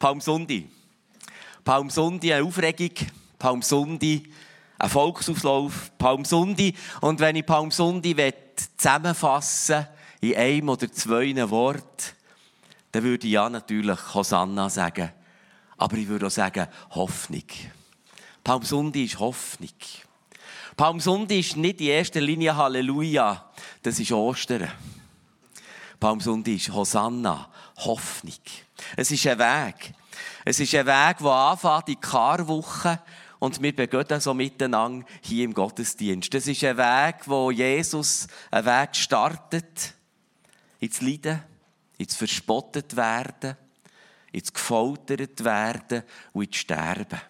Palmsundi. Palmsundi, eine Aufregung. Palmsundi, ein Volksauslauf. Palmsundi. Und wenn ich Palmsundi zusammenfassen in einem oder zwei Worten, dann würde ich ja natürlich Hosanna sagen. Aber ich würde auch sagen Hoffnung. Palmsundi ist Hoffnung. Palmsundi ist nicht in erster Linie Halleluja, das ist Ostern. Palmsundi ist Hosanna, Hoffnung. Es ist ein Weg. Es ist ein Weg, der anfängt in Karwoche und wir begehen so miteinander hier im Gottesdienst. Das ist ein Weg, wo Jesus einen Weg startet, ins Leiden, ins Verspottet werden, ins Gefoltert werden und ins Sterben.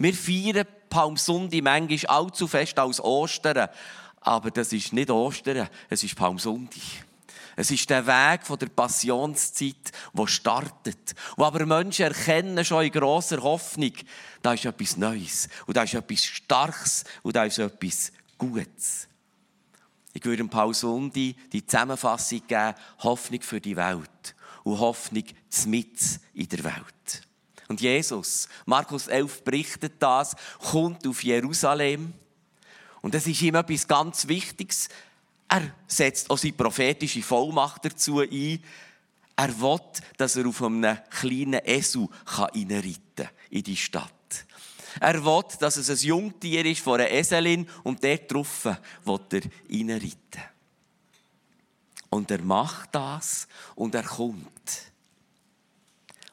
Wir feiern Palmsundi manchmal allzu fest als Ostern, aber das ist nicht Ostern, es ist Palmsundi. Es ist der Weg von der Passionszeit, wo startet. Wo aber Menschen erkennen schon in grosser Hoffnung, da ist etwas Neues. Und da ist etwas Starkes. Und da ist etwas Gutes. Ich würde Paul Sundi die Zusammenfassung geben, Hoffnung für die Welt. Und Hoffnung mit in der Welt. Und Jesus, Markus 11 berichtet das, kommt auf Jerusalem. Und das ist ihm etwas ganz Wichtiges. Er setzt auch seine prophetische Vollmacht dazu ein. Er will, dass er auf einem kleinen Esel reinreiten kann in die Stadt. Er will, dass es ein Jungtier ist von einer Eselin und dort drauf will er reinreiten. Und er macht das und er kommt.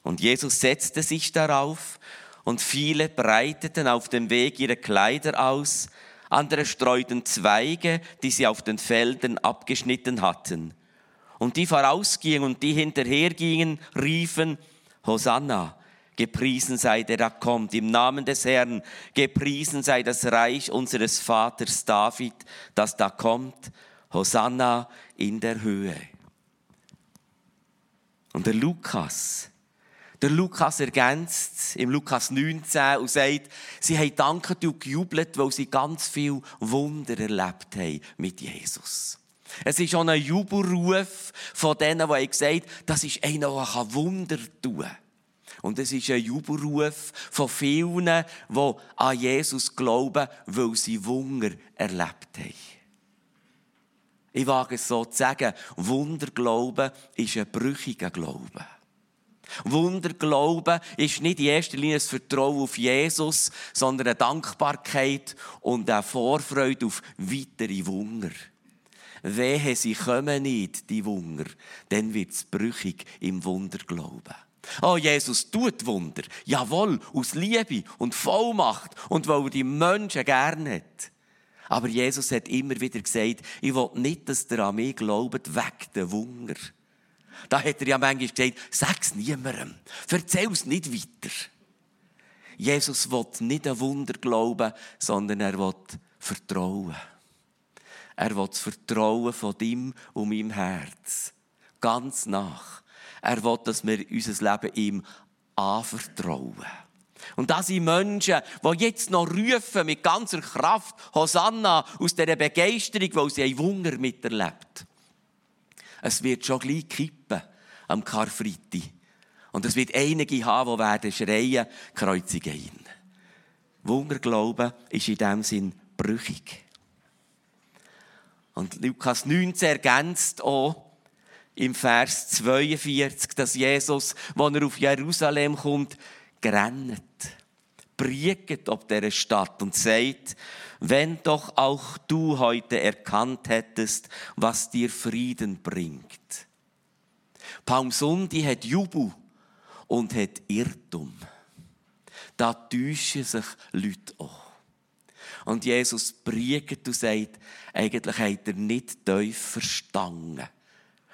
Und Jesus setzte sich darauf und viele breiteten auf dem Weg ihre Kleider aus, andere streuten Zweige, die sie auf den Feldern abgeschnitten hatten. Und die vorausgingen und die hinterhergingen, riefen, Hosanna, gepriesen sei der da kommt, im Namen des Herrn, gepriesen sei das Reich unseres Vaters David, das da kommt, Hosanna in der Höhe. Und der Lukas, der Lukas ergänzt im Lukas 19 und sagt, sie haben danket und gejubelt, weil sie ganz viel Wunder erlebt haben mit Jesus. Es ist auch ein Jubelruf von denen, die gesagt haben, das ist einer, der Wunder tun kann. Und es ist ein Jubelruf von vielen, die an Jesus glauben, weil sie Wunder erlebt haben. Ich wage es so zu sagen, Wunderglauben ist ein brüchiger Glaube. Wunderglauben ist nicht in erster Linie das Vertrauen auf Jesus, sondern eine Dankbarkeit und eine Vorfreude auf weitere Wunder. Wehe, sie kommen nicht, die Wunder, dann wird es brüchig im Wunderglauben. Oh, Jesus tut Wunder. Jawohl, aus Liebe und Vollmacht und weil er die Menschen gerne hat. Aber Jesus hat immer wieder gesagt, ich will nicht, dass der an mich glaubt, weg der Wunder. Da hat er ja manchmal gesagt, sag's niemandem. Erzähl's nicht weiter. Jesus will nicht ein Wunder glauben, sondern er will Vertrauen. Er will das Vertrauen von ihm und meinem Herz. Ganz nach. Er will, dass wir unser Leben ihm anvertrauen. Und das sind Menschen, die jetzt noch rufen mit ganzer Kraft Hosanna aus dieser Begeisterung, weil sie ein Wunder miterlebt es wird schon gleich kippen am Karfreitag. Und es wird einige haben, die werden schreien, kreuzige ihn. Wunderglauben ist in dem Sinn brüchig. Und Lukas 19 ergänzt auch im Vers 42, dass Jesus, wenn er auf Jerusalem kommt, grennt, briegt ob der Stadt und sagt, wenn doch auch du heute erkannt hättest, was dir Frieden bringt. Palmsundi hat Jubel und hat Irrtum. Da täuschen sich Leute auch. Und Jesus briegt und sagt, eigentlich habt ihr nicht tief verstanden,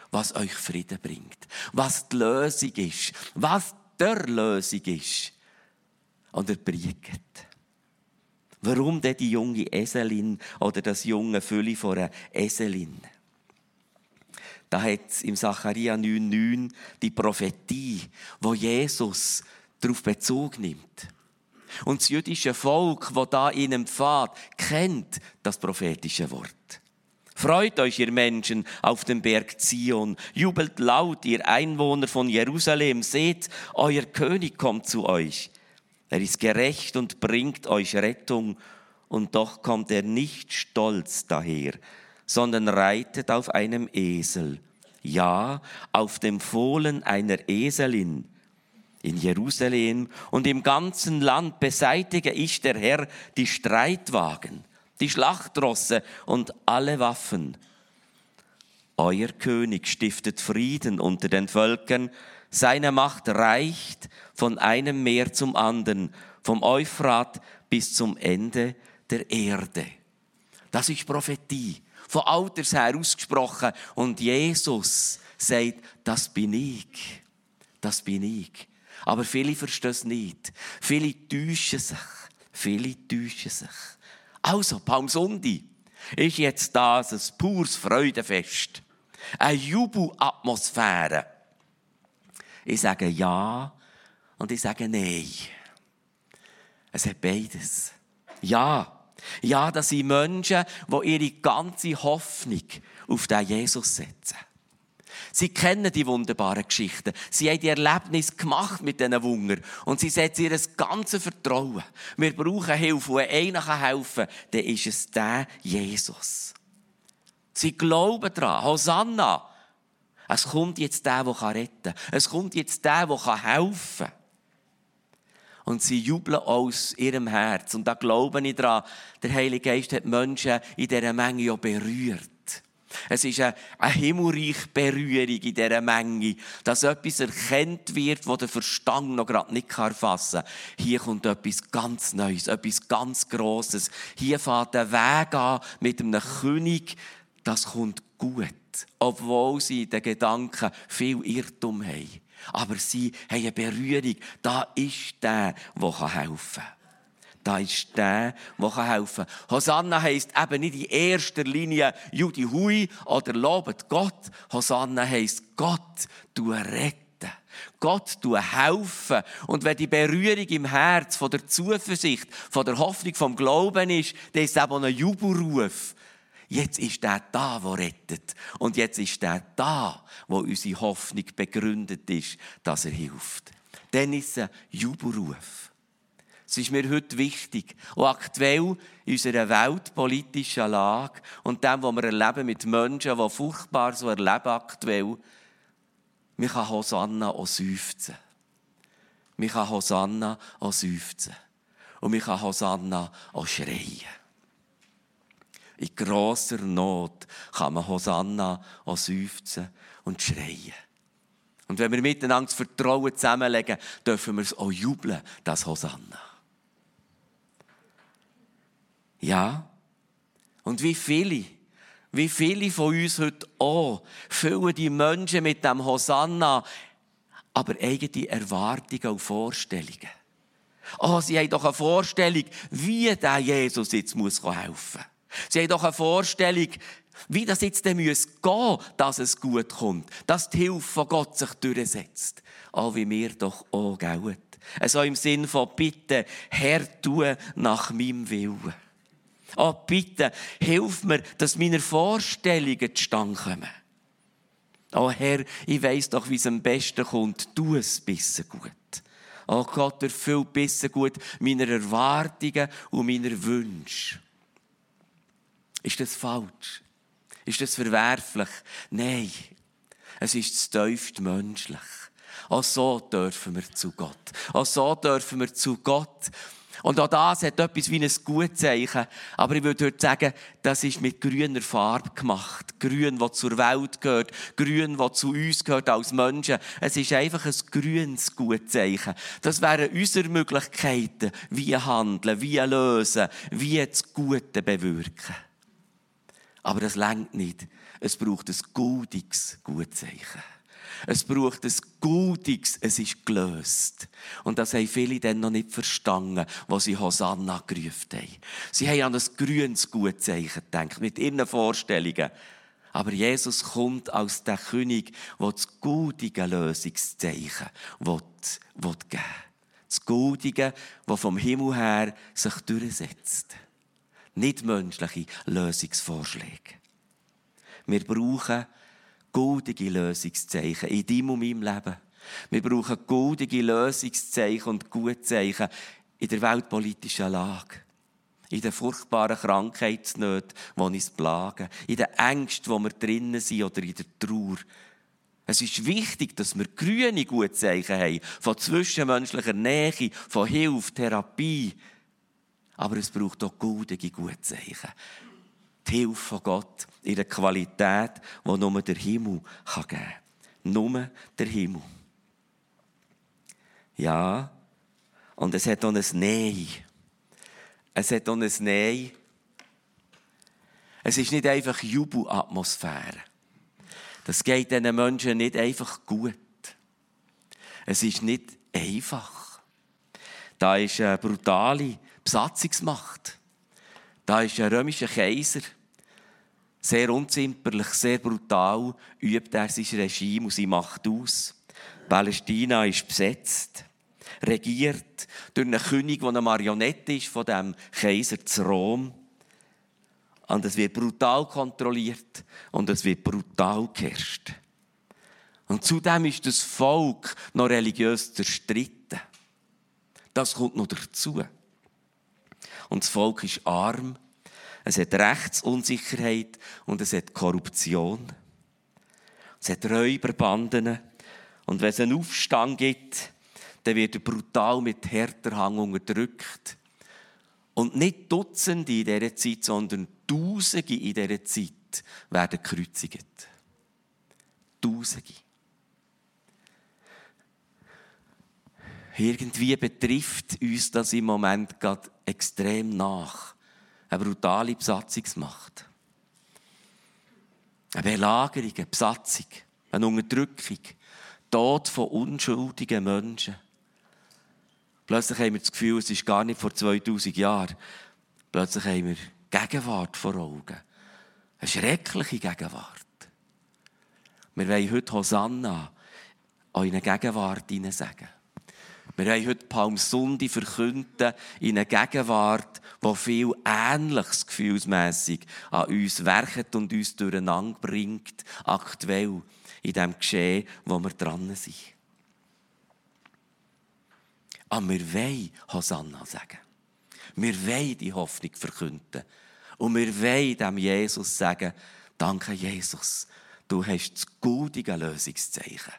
was euch Frieden bringt, was die Lösung ist, was der Lösung ist. Und er briegt. Warum denn die junge Eselin oder das junge Fülli von einer Eselin? Da hat im Zacharia 9,9 die Prophetie, wo Jesus darauf Bezug nimmt. Und das jüdische Volk, das da einem Pfad kennt das prophetische Wort. Freut euch, ihr Menschen auf dem Berg Zion. Jubelt laut, ihr Einwohner von Jerusalem. Seht, euer König kommt zu euch. Er ist gerecht und bringt euch Rettung. Und doch kommt er nicht stolz daher, sondern reitet auf einem Esel. Ja, auf dem Fohlen einer Eselin. In Jerusalem und im ganzen Land beseitige ich der Herr die Streitwagen die Schlachtrosse und alle Waffen. Euer König stiftet Frieden unter den Völkern, seine Macht reicht von einem Meer zum anderen, vom Euphrat bis zum Ende der Erde. Das ist Prophetie, von Alters her ausgesprochen. Und Jesus sagt, das bin ich. Das bin ich. Aber viele verstehen es nicht. Viele täuschen sich. Viele täuschen sich. Also, Palmsundi ist jetzt das ein pures Freudenfest. Eine Jubelatmosphäre. Ich sage ja und ich sage nein. Es hat beides. Ja. Ja, das sind Menschen, die ihre ganze Hoffnung auf den Jesus setzen. Sie kennen die wunderbaren Geschichten. Sie haben die Erlebnis gemacht mit diesen Wunder. Und sie setzen ihr ganzes Vertrauen. Wir brauchen Hilfe. Wenn einer helfen kann, dann ist es der Jesus. Sie glauben daran. Hosanna. Es kommt jetzt der, der retten kann. Es kommt jetzt der, der helfen kann. Und sie jubeln aus ihrem Herz. Und da glaube ich daran, der Heilige Geist hat Menschen in dieser Menge ja berührt. Es ist eine, eine himmelreiche Berührung in dieser Menge, dass etwas erkennt wird, das der Verstand noch gerade nicht erfassen kann. Hier kommt etwas ganz Neues, etwas ganz Grosses. Hier fährt der Weg an mit einem König, das kommt gut, obwohl sie den Gedanken viel Irrtum haben. Aber sie haben eine Berührung. Da ist der, der helfen kann. Da ist der, der helfen kann. Hosanna heisst eben nicht in erster Linie Judi Hui oder lobet Gott. Hosanna heisst Gott, du retten. Gott du helfen. Und wenn die Berührung im Herz von der Zuversicht, von der Hoffnung, vom Glauben ist, dann ist es eben ein Jubelruf. Jetzt ist der da, der rettet. Und jetzt ist der da, wo unsere Hoffnung begründet ist, dass er hilft. Dann ist es ein Jubelruf. Es ist mir heute wichtig. Und aktuell in unserer weltpolitischen Lage und dem, was wir erleben mit Menschen, die furchtbar so erleben aktuell, wir kann Hosanna auch seufzen. Wir kann Hosanna auch seufzen. Und wir kann Hosanna auch schreien. In grosser Not kann man Hosanna auch seufzen und schreien. Und wenn wir miteinander das Vertrauen zusammenlegen, dürfen wir es auch jubeln, das Hosanna. Ja. Und wie viele, wie viele von uns heute auch, füllen die Menschen mit dem Hosanna, aber eigene Erwartungen und Vorstellungen. Oh, sie haben doch eine Vorstellung, wie der Jesus jetzt muss helfen muss. Sie haben doch eine Vorstellung, wie das jetzt gehen muss dass es gut kommt, dass die Hilfe von Gott sich durchsetzt. Oh, wie mir doch auch gelten. Also im Sinn von Bitte, Herr, tu nach meinem Willen. Oh, bitte, hilf mir, dass meine Vorstellungen zustande kommen. Oh Herr, ich weiss doch, wie es am besten kommt. Tu es besser gut. Oh Gott, erfüll besser gut meine Erwartungen und meine Wünsche. Ist das falsch? Ist das verwerflich? Nein. Es ist das menschlich. Auch so dürfen wir zu Gott. Auch so dürfen wir zu Gott. Und auch das hat etwas wie ein Gutzeichen. Aber ich würde heute sagen, das ist mit grüner Farbe gemacht. Grün, das zur Welt gehört. Grün, das zu uns gehört als Menschen. Es ist einfach ein grünes Gutzeichen. Das wären unsere Möglichkeiten, wie handeln, wie lösen, wie das Gute bewirken. Aber das längt nicht. Es braucht ein goldiges Gutzeichen. Es braucht ein Gutiges, es ist gelöst. Und das haben viele dann noch nicht verstanden, was sie Hosanna gerufen haben. Sie haben an ein grünes Gutzeichen gedacht, mit ihren Vorstellungen. Aber Jesus kommt als der König, der das guldige Lösungszeichen will, will geben Das Guldige, das vom Himmel her sich durchsetzt. Nicht menschliche Lösungsvorschläge. Wir brauchen goldige Lösungszeichen in deinem und meinem Leben. Wir brauchen goldige Lösungszeichen und Gutzeichen in der weltpolitischen Lage. In den furchtbaren Krankheitsnöten, die uns plagen. In den Ängsten, wo wir drinnen sind oder in der Trauer. Es ist wichtig, dass wir grüne Gutzeichen haben. Von zwischenmenschlicher Nähe, von Hilfe, Therapie. Aber es braucht auch goldige Gutzeichen. Die Hilfe von Gott in der Qualität, die nur der Himmel geben kann. Nur der Himmel. Ja, und es hat auch ein Nein. Es hat auch ein Nein. Es ist nicht einfach Jubelatmosphäre. Das geht diesen Menschen nicht einfach gut. Es ist nicht einfach. Da ist eine brutale Besatzungsmacht. Da ist ein römischer Kaiser. Sehr unzimperlich, sehr brutal übt er sein Regime und seine Macht aus. Palästina ist besetzt, regiert durch einen König, der eine Marionette ist von dem Kaiser zu Rom. Und es wird brutal kontrolliert und es wird brutal geherrscht. Und zudem ist das Volk noch religiös zerstritten. Das kommt noch dazu. Und das Volk ist arm, es hat Rechtsunsicherheit und es hat Korruption. Es hat Räuberbanden. Und wenn es einen Aufstand gibt, dann wird er brutal mit härter Hang unterdrückt. Und nicht Dutzende in dieser Zeit, sondern Tausende in dieser Zeit werden gekreuzigt. Tausende. Irgendwie betrifft uns das im Moment gerade extrem nach. Eine brutale Besatzungsmacht. Eine Belagerung, eine Besatzung, eine Unterdrückung. Tod von unschuldigen Menschen. Plötzlich haben wir das Gefühl, es ist gar nicht vor 2000 Jahren. Plötzlich haben wir Gegenwart vor Augen. Eine schreckliche Gegenwart. Wir wollen heute Hosanna in eine Gegenwart sagen. Wir wollen heute Palmsundi verkünden in einer Gegenwart, die viel Ähnliches gefühlsmässig an uns werket und uns durcheinander bringt, aktuell in dem Geschehen, wo wir dran sind. Aber wir wollen Hosanna sagen. Wir wollen die Hoffnung verkünden. Und wir wollen dem Jesus sagen, danke Jesus, du hast das gute Lösungszeichen.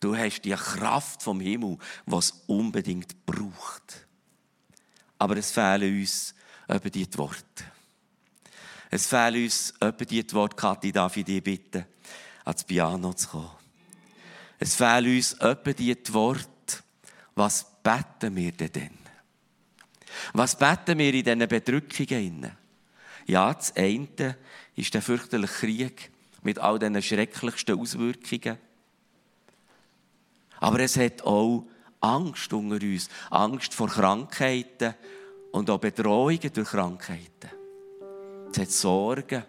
Du hast die Kraft vom Himmel, was unbedingt braucht. Aber es fehlen uns eben die Worte. Es fehlen uns eben die Worte, Kathi, darf ich dich bitten, ans Piano zu kommen. Es fehlen uns eben die Worte, was beten wir denn? Was beten wir in diesen Bedrückungen? Ja, das eine ist der fürchterliche Krieg mit all diesen schrecklichsten Auswirkungen. Aber es hat auch Angst unter uns. Angst vor Krankheiten und auch Bedrohungen durch Krankheiten. Es hat Sorgen,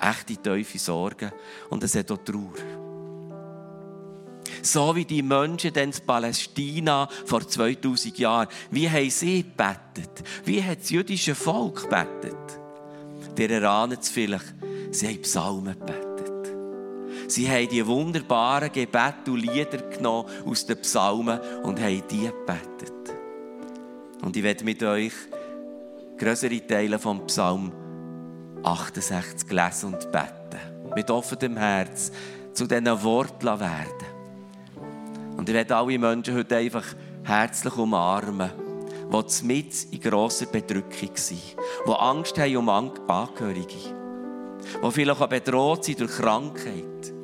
echte tiefe Sorgen. Und es hat auch Trauer. So wie die Menschen in Palästina vor 2000 Jahren. Wie haben sie gebetet? Wie hat das jüdische Volk gebetet? Ihr erahnt es vielleicht, sie haben Psalmen gebetet. Sie haben die wunderbaren Gebete und Lieder genommen aus den Psalmen und haben die gebetet. Und ich werde mit euch größere Teile vom Psalm 68 lesen und beten. Mit offenem Herz zu diesen Worten werden. Und ich werde alle Menschen heute einfach herzlich umarmen, die mit in grosser Bedrückung sind, die Angst haben um Angehörige, die vielleicht auch bedroht sind durch Krankheit.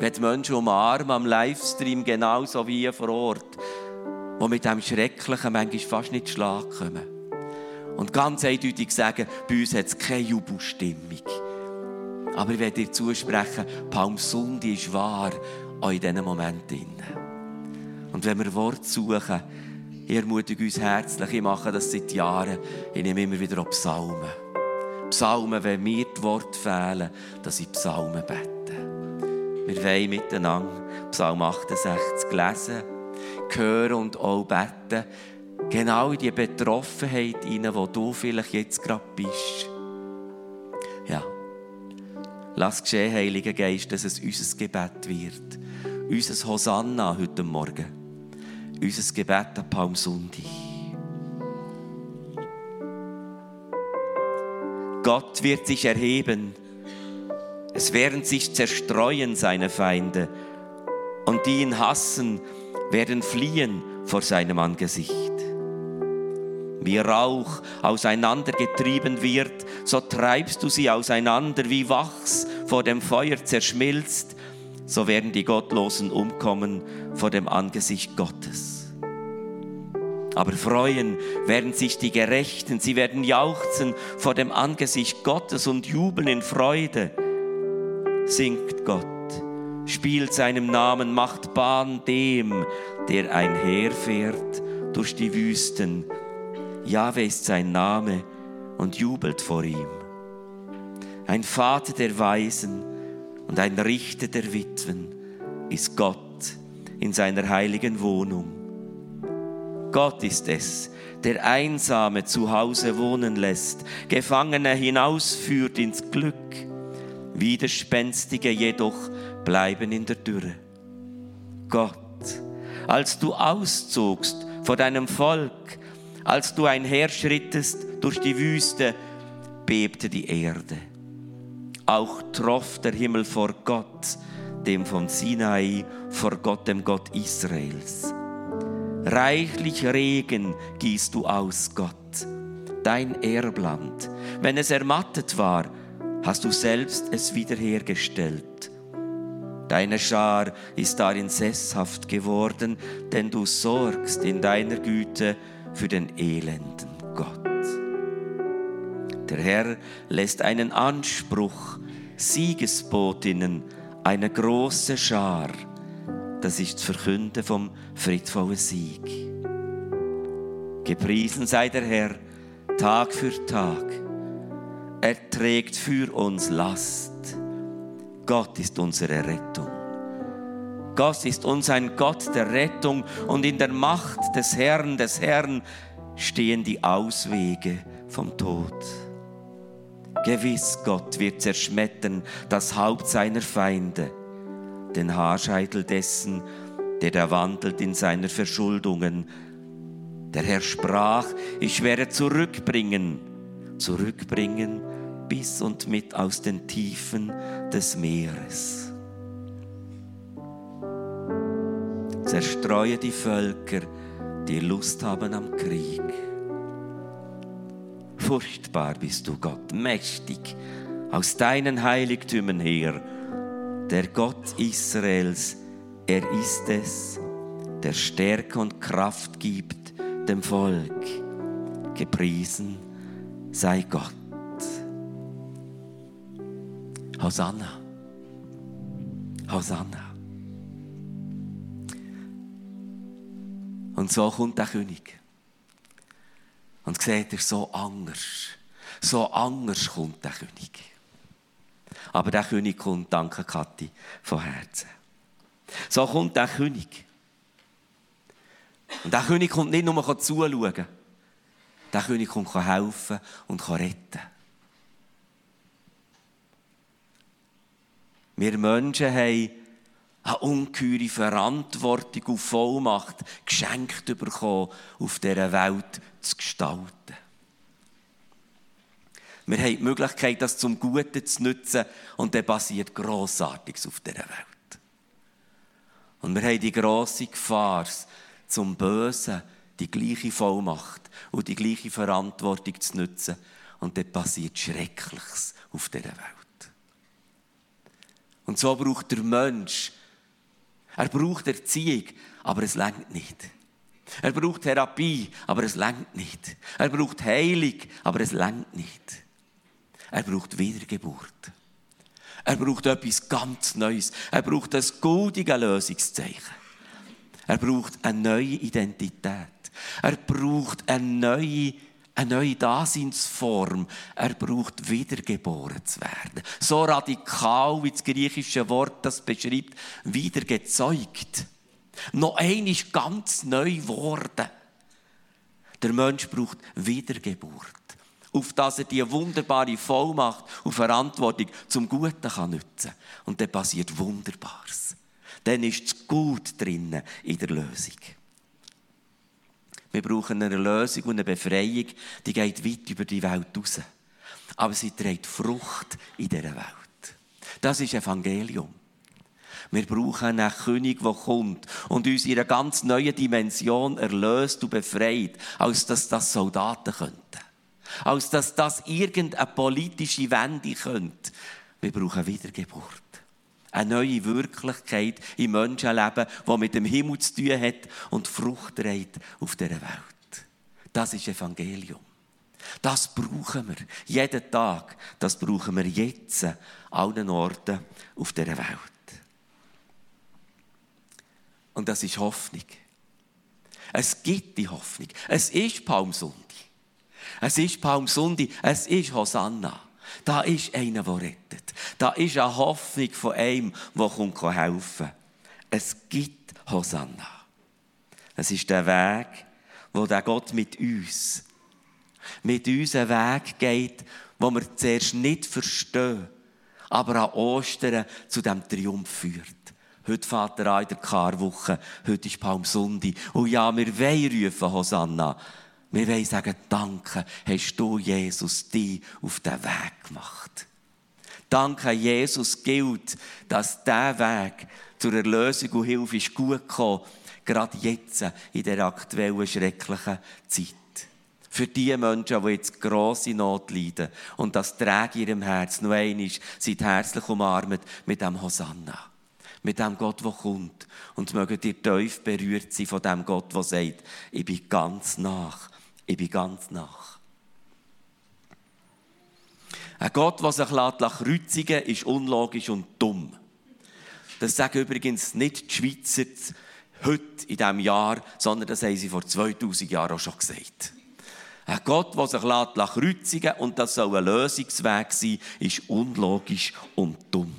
Werde Menschen umarmen am Livestream genauso wie hier vor Ort, die mit dem Schrecklichen manchmal fast nicht Schlag kommen. Und ganz eindeutig sagen, bei uns hat es keine Jubelstimmung. Aber ich werde dir zusprechen, Palmsundi ist wahr, auch in diesen Momenten. Und wenn wir Wort suchen, ich ermutige uns herzlich, ich mache das seit Jahren, ich nehme immer wieder Psalmen. Psalmen, wenn mir die Worte fehlen, dass ich Psalmen bete. Wir wollen miteinander Psalm 68 lesen, hören und auch beten. Genau in die Betroffenheit hinein, wo du vielleicht jetzt gerade bist. Ja. Lass geschehen, Heiliger Geist, dass es unser Gebet wird. Unser Hosanna heute Morgen. Unser Gebet am Palmsonntag. Gott wird sich erheben. Es werden sich zerstreuen seine Feinde. Und die ihn hassen, werden fliehen vor seinem Angesicht. Wie Rauch auseinandergetrieben wird, so treibst du sie auseinander, wie Wachs vor dem Feuer zerschmilzt, so werden die Gottlosen umkommen vor dem Angesicht Gottes. Aber freuen werden sich die Gerechten, sie werden jauchzen vor dem Angesicht Gottes und jubeln in Freude. Singt Gott, spielt seinem Namen, macht Bahn dem, der einherfährt durch die Wüsten. Jahwe ist sein Name und jubelt vor ihm. Ein Vater der Weisen und ein Richter der Witwen ist Gott in seiner heiligen Wohnung. Gott ist es, der Einsame zu Hause wohnen lässt, Gefangene hinausführt ins Glück, Widerspenstige jedoch bleiben in der Dürre. Gott, als du auszogst vor deinem Volk, als du einherschrittest durch die Wüste, bebte die Erde. Auch troff der Himmel vor Gott, dem von Sinai, vor Gott, dem Gott Israels. Reichlich Regen gießt du aus, Gott, dein Erbland. Wenn es ermattet war, hast du selbst es wiederhergestellt. Deine Schar ist darin sesshaft geworden, denn du sorgst in deiner Güte für den elenden Gott. Der Herr lässt einen Anspruch, Siegesbotinnen, eine große Schar, das ist Verkünden vom friedvollen Sieg. Gepriesen sei der Herr Tag für Tag. Er trägt für uns Last. Gott ist unsere Rettung. Gott ist uns ein Gott der Rettung und in der Macht des Herrn, des Herrn stehen die Auswege vom Tod. Gewiss, Gott wird zerschmettern das Haupt seiner Feinde, den Haarscheitel dessen, der da wandelt in seiner Verschuldungen. Der Herr sprach, ich werde zurückbringen, zurückbringen bis und mit aus den Tiefen des Meeres. Zerstreue die Völker, die Lust haben am Krieg. Furchtbar bist du, Gott, mächtig, aus deinen Heiligtümern her. Der Gott Israels, er ist es, der Stärke und Kraft gibt dem Volk. Gepriesen sei Gott. Hosanna. Hosanna. Und so kommt der König. Und seht ihr, so anders, so anders kommt der König. Aber der König kommt, danke Kathi, von Herzen. So kommt der König. Und der König kommt nicht nur zuschauen. Der König kommt helfen und retten. Wir Menschen haben eine ungeheure Verantwortung und Vollmacht geschenkt bekommen, auf dieser Welt zu gestalten. Wir haben die Möglichkeit, das zum Guten zu nutzen und dann passiert Grossartiges auf dieser Welt. Und wir haben die grosse Gefahr, zum Bösen die gleiche Vollmacht und die gleiche Verantwortung zu nutzen und dann passiert Schreckliches auf dieser Welt. Und so braucht der Mensch er braucht Erziehung, aber es langt nicht. Er braucht Therapie, aber es langt nicht. Er braucht Heilung, aber es langt nicht. Er braucht Wiedergeburt. Er braucht etwas ganz Neues. Er braucht ein goldiges Lösungszeichen. Er braucht eine neue Identität. Er braucht eine neue eine neue Daseinsform. Er braucht wiedergeboren zu werden. So radikal, wie das griechische Wort das beschreibt, wiedergezeugt. Noch ein ist ganz neu geworden. Der Mensch braucht Wiedergeburt. auf dass er die wunderbare Vollmacht und Verantwortung zum Guten kann nutzen Und dann passiert Wunderbares. Dann ist das Gut drinnen in der Lösung. Wir brauchen eine Lösung und eine Befreiung, die geht weit über die Welt raus. Aber sie trägt Frucht in dieser Welt. Das ist Evangelium. Wir brauchen einen König, der kommt und uns in einer ganz neuen Dimension erlöst und befreit, als dass das Soldaten könnten. Als dass das irgendeine politische Wende könnte. Wir brauchen Wiedergeburt. Eine neue Wirklichkeit im Menschenleben, die mit dem Himmel zu tun hat und Frucht trägt auf dieser Welt. Das ist Evangelium. Das brauchen wir jeden Tag. Das brauchen wir jetzt an allen Orten auf dieser Welt. Und das ist Hoffnung. Es gibt die Hoffnung. Es ist Palmsundi. Es ist Palmsundi. Es ist Hosanna. Da ist einer, der rettet. Da ist eine Hoffnung von einem, der helfen kann. Es gibt Hosanna. Es ist der Weg, wo der Gott mit uns, mit uns einen Weg geht, wo wir zuerst nicht verstehen, aber an Ostern zu dem Triumph führt. Heute Vater an in der Karwoche, heute ist Palmsundi. Und ja, wir wollen rufen, Hosanna. Wir wollen sagen, danke, hast du, Jesus, dich auf den Weg gemacht. Danke, Jesus, gilt, dass dieser Weg zur Erlösung und Hilfe ist gut gekommen, gerade jetzt in der aktuellen schrecklichen Zeit. Für die Menschen, die jetzt grosse Not leiden und das trägt in ihrem Herz noch einmal, seid herzlich umarmt mit dem Hosanna mit dem Gott, der kommt. Und mögen ihr tief berührt sein von dem Gott, der sagt, ich bin ganz nach. Ich bin ganz nach. Ein Gott, der sich kreuzigen lässt, ist unlogisch und dumm. Das sagen übrigens nicht die Schweizer heute in diesem Jahr, sondern das haben sie vor 2000 Jahren auch schon gesagt. Ein Gott, der sich kreuzigen lässt und das soll ein Lösungsweg sein, ist unlogisch und dumm.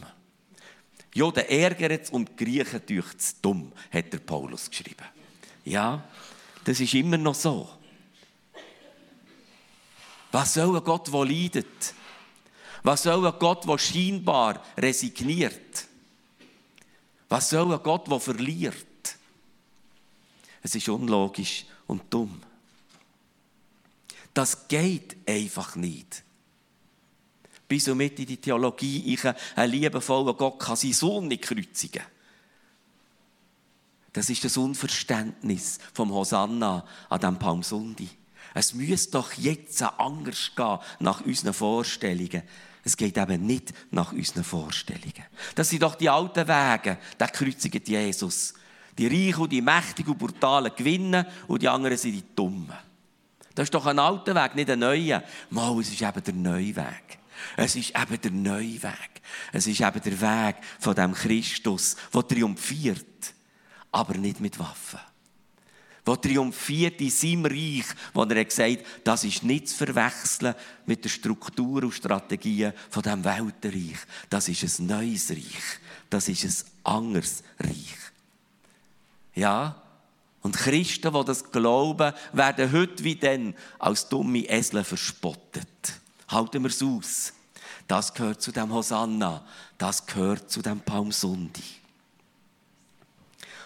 Juden ärgert und Griechen es dumm, hat der Paulus geschrieben. Ja, das ist immer noch so. Was soll ein Gott, der leidet? Was soll ein Gott, der scheinbar resigniert? Was soll ein Gott, der verliert? Es ist unlogisch und dumm. Das geht einfach nicht bis und mit in die Theologie ich ein liebevoller Gott kann seinen Sohn nicht kreuzigen. Das ist das Unverständnis vom Hosanna an dem Palmsundi. Es müsste doch jetzt anders gehen nach unseren Vorstellungen. Es geht eben nicht nach unseren Vorstellungen. Das sind doch die alten Wege, der kreuzigt Jesus. Die Reichen und die Mächtigen und Brutalen gewinnen und die anderen sind die Dummen. Das ist doch ein alter Weg, nicht ein neuer. Mal, es ist eben der neue Weg. Es ist eben der neue Weg. Es ist eben der Weg von dem Christus, der triumphiert, aber nicht mit Waffen. Der triumphiert in seinem Reich, wo er gesagt hat, das ist nicht zu verwechseln mit der Struktur und Strategien von dem Weltenreich. Das ist ein neues Reich. Das ist ein anderes Reich. Ja, und Christen, die das glauben, werden heute wie dann als dumme Esel verspottet. Halten wir es aus. Das gehört zu dem Hosanna. Das gehört zu dem Palmsundi.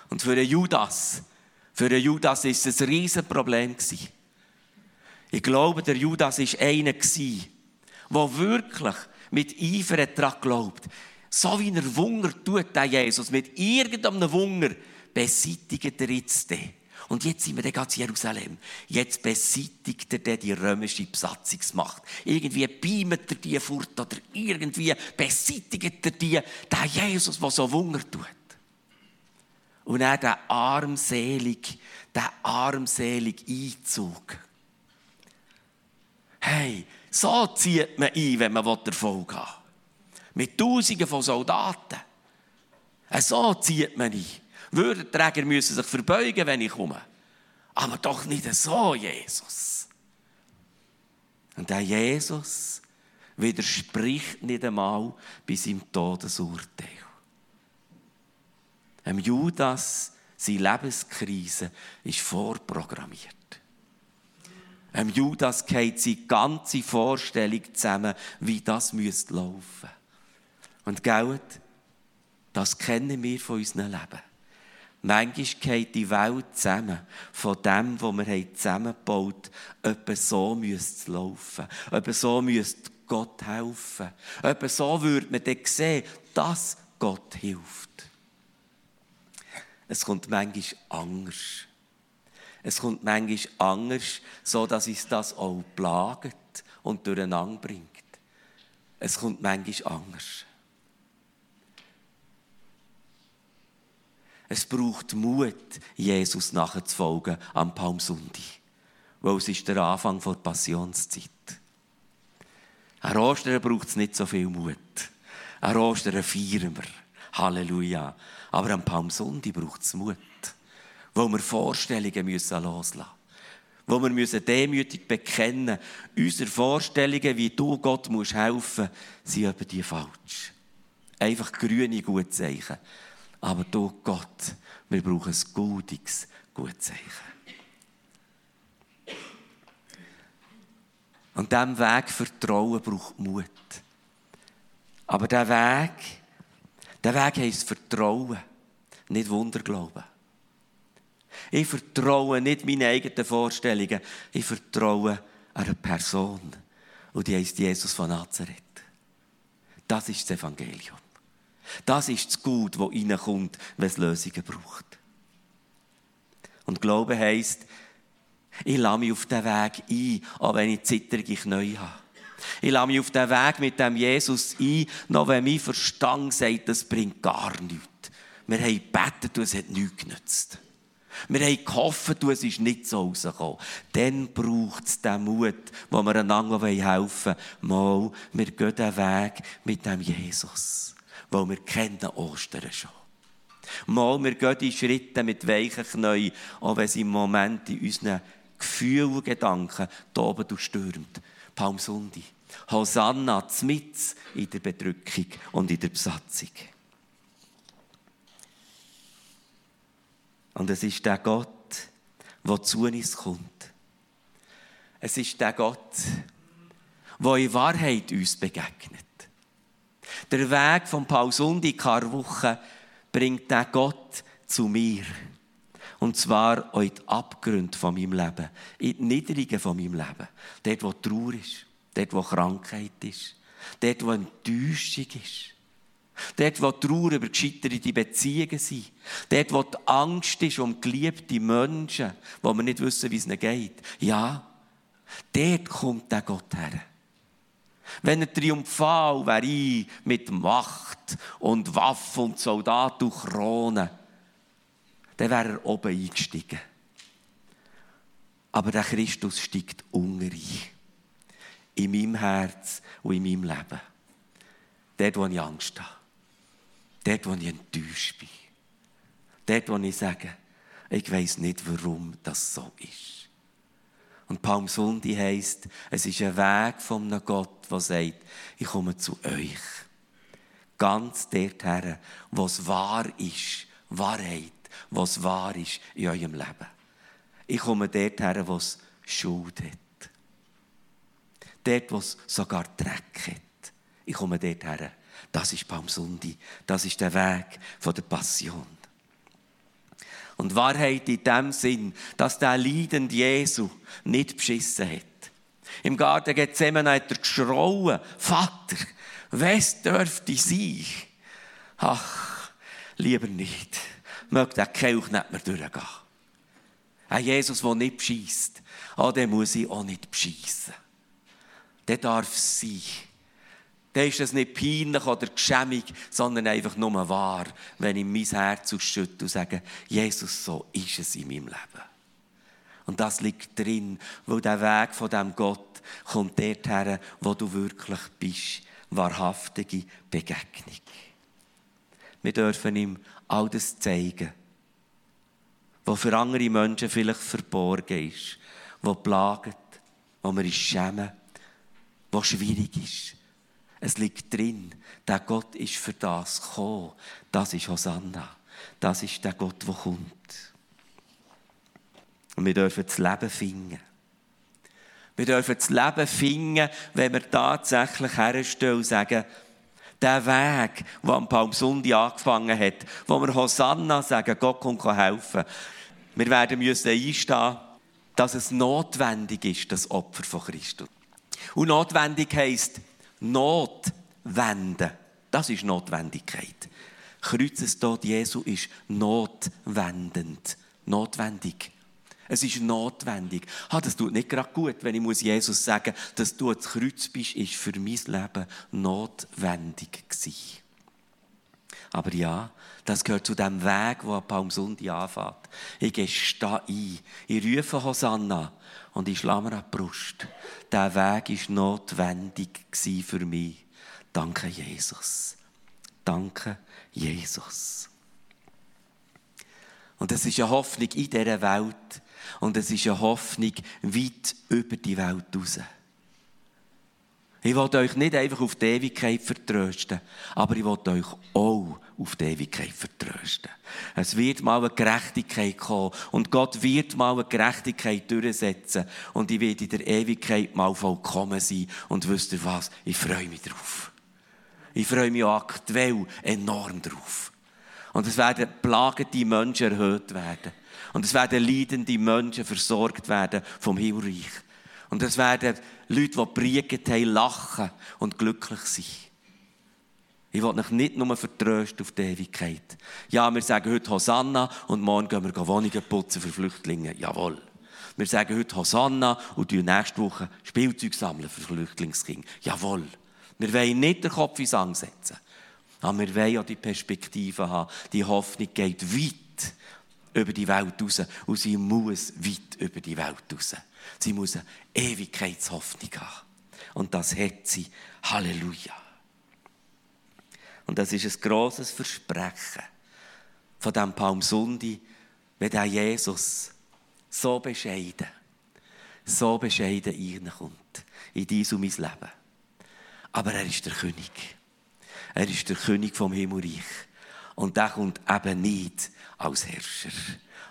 Und für den Judas, für den Judas ist es ein Riesenproblem Ich glaube, der Judas ist einer der wirklich mit Eifer daran glaubt. So wie er Wunder tut, der Jesus, mit irgendeinem Wunder beseitigt er jetzt den. Und jetzt sind wir dann ganz Jerusalem. Jetzt beseitigt er die römische Besatzungsmacht. Irgendwie beamt er die fort oder irgendwie beseitigt er die, der Jesus, der so Wunder tut. Und er der armselig, der armselig Einzug. Hey, so zieht man ein, wenn man Erfolg will. Mit Tausenden von Soldaten. So zieht man ein. Würdenträger müssen sich verbeugen, wenn ich komme. Aber doch nicht so, Jesus. Und der Jesus widerspricht nicht einmal bis seinem Todesurteil. Dem Judas, seine Lebenskrise ist vorprogrammiert. Am Judas geht seine ganze Vorstellung zusammen, wie das müsste laufen. Und gell, das kennen wir von unserem Leben. Manchmal geht die Welt zusammen von dem, was wir zusammengebaut haben. Etwa so müsste es laufen. Etwa so müsste Gott helfen. Etwa so würde man dann sehen, dass Gott hilft. Es kommt manchmal anders. Es kommt manchmal anders, so dass uns das auch plagt und durcheinander bringt. Es kommt manchmal anders. Es braucht Mut, Jesus nachzufolgen am Palmsundi. Weil es ist der Anfang der Passionszeit. An Ostern braucht es nicht so viel Mut. An Ostern feiern wir. Halleluja. Aber am Palmsundi braucht es Mut. Wo wir Vorstellungen müssen loslassen müssen. Wo wir müssen demütig bekennen unsere Vorstellungen, wie du Gott musst helfen musst, sind eben die falsch. Einfach grüne Gutzeichen. Aber du Gott, wir brauchen ein gutes Gutzeichen. Und diesem Weg Vertrauen braucht Mut. Aber der Weg, der Weg heisst Vertrauen, nicht Wunderglauben. Ich vertraue nicht meinen eigenen Vorstellungen, ich vertraue einer Person. Und die heißt Jesus von Nazareth. Das ist das Evangelium. Das ist das Gut, das reinkommt, wenn es Lösungen braucht. Und Glaube heisst, ich lasse mich auf den Weg ein, auch wenn ich zitterige Knie habe. Ich lasse mich auf den Weg mit dem Jesus ein, noch wenn mein Verstand sagt, das bringt gar nichts. Wir haben gebetet und es hat nichts genützt. Wir haben gehofft und es ist nicht so rausgekommen. Dann braucht es den Mut, wo wir einander helfen wollen. Mal, wir gehen den Weg mit dem Jesus. Weil wir kennen Ostern schon. Mal, wir gehen die Schritte mit weichen Knien, auch wenn es im Moment in unseren Gefühl und Gedanken da oben stürmt. Palmsundi. Hosanna, mit in der Bedrückung und in der Besatzung. Und es ist der Gott, der zu uns kommt. Es ist der Gott, der in Wahrheit uns begegnet. Der Weg vom Palsundi Karwoche bringt der Gott zu mir. Und zwar in die Abgründe von meinem Leben, in die Niederungen von meinem Leben. Dort, wo Trauer ist, dort, wo Krankheit ist, dort, wo Enttäuschung ist. Dort, wo Trauer über gescheiterte Beziehungen sind. Dort, wo die Angst ist um geliebte Menschen, wo wir nicht wissen, wie es ihnen geht. Ja, dort kommt der Gott her. Wenn er triumphal wäre mit Macht und Waffen und Soldat und Krone, dann wäre er oben eingestiegen. Aber der Christus steigt unten ein. In meinem Herz und in meinem Leben. Dort, wo ich Angst habe. Dort, wo ich enttäuscht bin. Dort, wo ich sage, ich weiß nicht, warum das so ist. Und Palmsundi heisst, es ist ein Weg von einem Gott, der sagt, ich komme zu euch. Ganz dorthin, wo es wahr ist, Wahrheit, was wahr ist in eurem Leben. Ich komme dorthin, wo es Schuld hat. Dort, wo es sogar Dreck hat. Ich komme dorthin. Das ist Palmsundi. Das ist der Weg der Passion. Und Wahrheit in dem Sinn, dass der leidende Jesu nicht beschissen hat. Im Garten Gethsemane hat er geschrauen, Vater, was dürfte sein? Ach, lieber nicht. Mögt der Kelch nicht mehr durchgehen. Ein Jesus, der nicht bescheißt, oh, den muss ich auch nicht bescheissen. Der darf sein dann ist das nicht peinlich oder geschämig, sondern einfach nur wahr, wenn ich mein Herz ausschütte und sage, Jesus, so ist es in meinem Leben. Und das liegt drin, weil der Weg von dem Gott kommt dorthin, wo du wirklich bist. Wahrhaftige Begegnung. Wir dürfen ihm all das zeigen, was für andere Menschen vielleicht verborgen ist, was plagt, wo wir uns schämen, was schwierig ist. Es liegt drin, der Gott ist für das gekommen. Das ist Hosanna. Das ist der Gott, der kommt. Und wir dürfen das Leben finden. Wir dürfen das Leben finden, wenn wir tatsächlich herstellen und sagen, der Weg, der am Palmsonntag angefangen hat, wo wir Hosanna sagen, Gott kommt helfen. Wir werden müssen einstehen, dass es notwendig ist, das Opfer von Christus. Und notwendig heisst Not wenden. Das ist Notwendigkeit. Kreuzestod Jesu ist notwendend. Notwendig. Es ist notwendig. Ha, das tut nicht gerade gut, wenn ich Jesus sagen muss, dass du ans Kreuz bist, ist für mein Leben notwendig gewesen. Aber ja, das gehört zu dem Weg, wo Palmsonntag anfängt. Ich da ein. Ich rufe Hosanna und ich schlage mir an die Brust. Der Weg war notwendig für mich. Danke, Jesus. Danke, Jesus. Und es ist eine Hoffnung in dieser Welt. Und es ist eine Hoffnung weit über die Welt raus. Ich will euch nicht einfach auf die Ewigkeit vertrösten, aber ich will euch auch auf die Ewigkeit vertrösten. Es wird mal eine Gerechtigkeit kommen und Gott wird mal eine Gerechtigkeit durchsetzen und ich werde in der Ewigkeit mal vollkommen sein und wisst ihr was? Ich freue mich drauf. Ich freue mich aktuell enorm drauf. Und es werden plagende Menschen erhöht werden. Und es werden leidende Menschen versorgt werden vom Himmelreich. Und es werden Leute, die gepriegt haben, lachen und glücklich sein. Ich will mich nicht nur vertrösten auf die Ewigkeit. Ja, wir sagen heute Hosanna und morgen gehen wir Wohnungen putzen für Flüchtlinge. Jawohl. Wir sagen heute Hosanna und nächste Woche Spielzeug sammeln für Flüchtlingskinder. Jawohl. Wir wollen nicht den Kopf ins Sang setzen. Aber wir wollen auch die Perspektive haben. Die Hoffnung geht weit über die Welt raus. Und sie muss weit über die Welt raus. Sie muss eine Ewigkeitshoffnung haben. Und das hat sie. Halleluja. Und das ist ein grosses Versprechen von diesem Palmsundi, wenn der Jesus so bescheiden, so bescheiden reinkommt in dies und mein Leben. Aber er ist der König. Er ist der König vom Himmelreich. Und der kommt eben nicht als Herrscher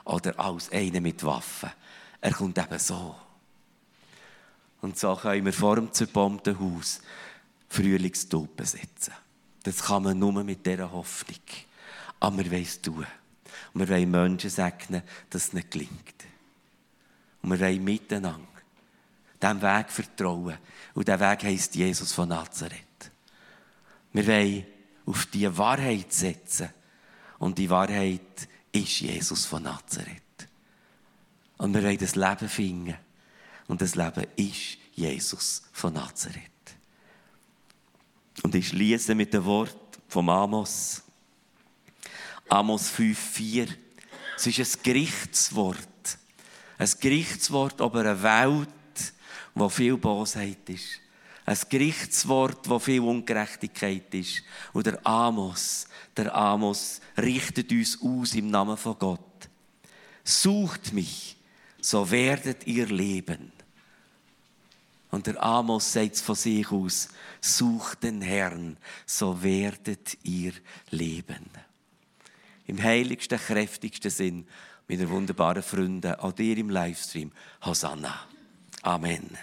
oder als einer mit Waffen. Er kommt eben so. Und so können wir vor dem zerbombten Haus Frühlingstauben setzen. Das kann man nur mit dieser Hoffnung. Aber wir wollen es tun. Und wir wollen Menschen segnen, dass es nicht gelingt. Und wir wollen miteinander diesem Weg vertrauen. Und dieser Weg heisst Jesus von Nazareth. Wir wollen auf diese Wahrheit setzen. Und die Wahrheit ist Jesus von Nazareth. Und wir wollen das Leben finden. Und das Leben ist Jesus von Nazareth. Und ich schließe mit dem Wort von Amos. Amos 5,4. Es ist ein Gerichtswort. Ein Gerichtswort über eine Welt, wo viel Bosheit ist. Ein Gerichtswort, wo viel Ungerechtigkeit ist. Und der Amos, der Amos richtet uns aus im Namen von Gott. Sucht mich, so werdet ihr leben. Und der Amos sagt von sich aus, sucht den Herrn, so werdet ihr leben. Im heiligsten, kräftigsten Sinn, meine wunderbaren Freunde, auch dir im Livestream, Hosanna. Amen.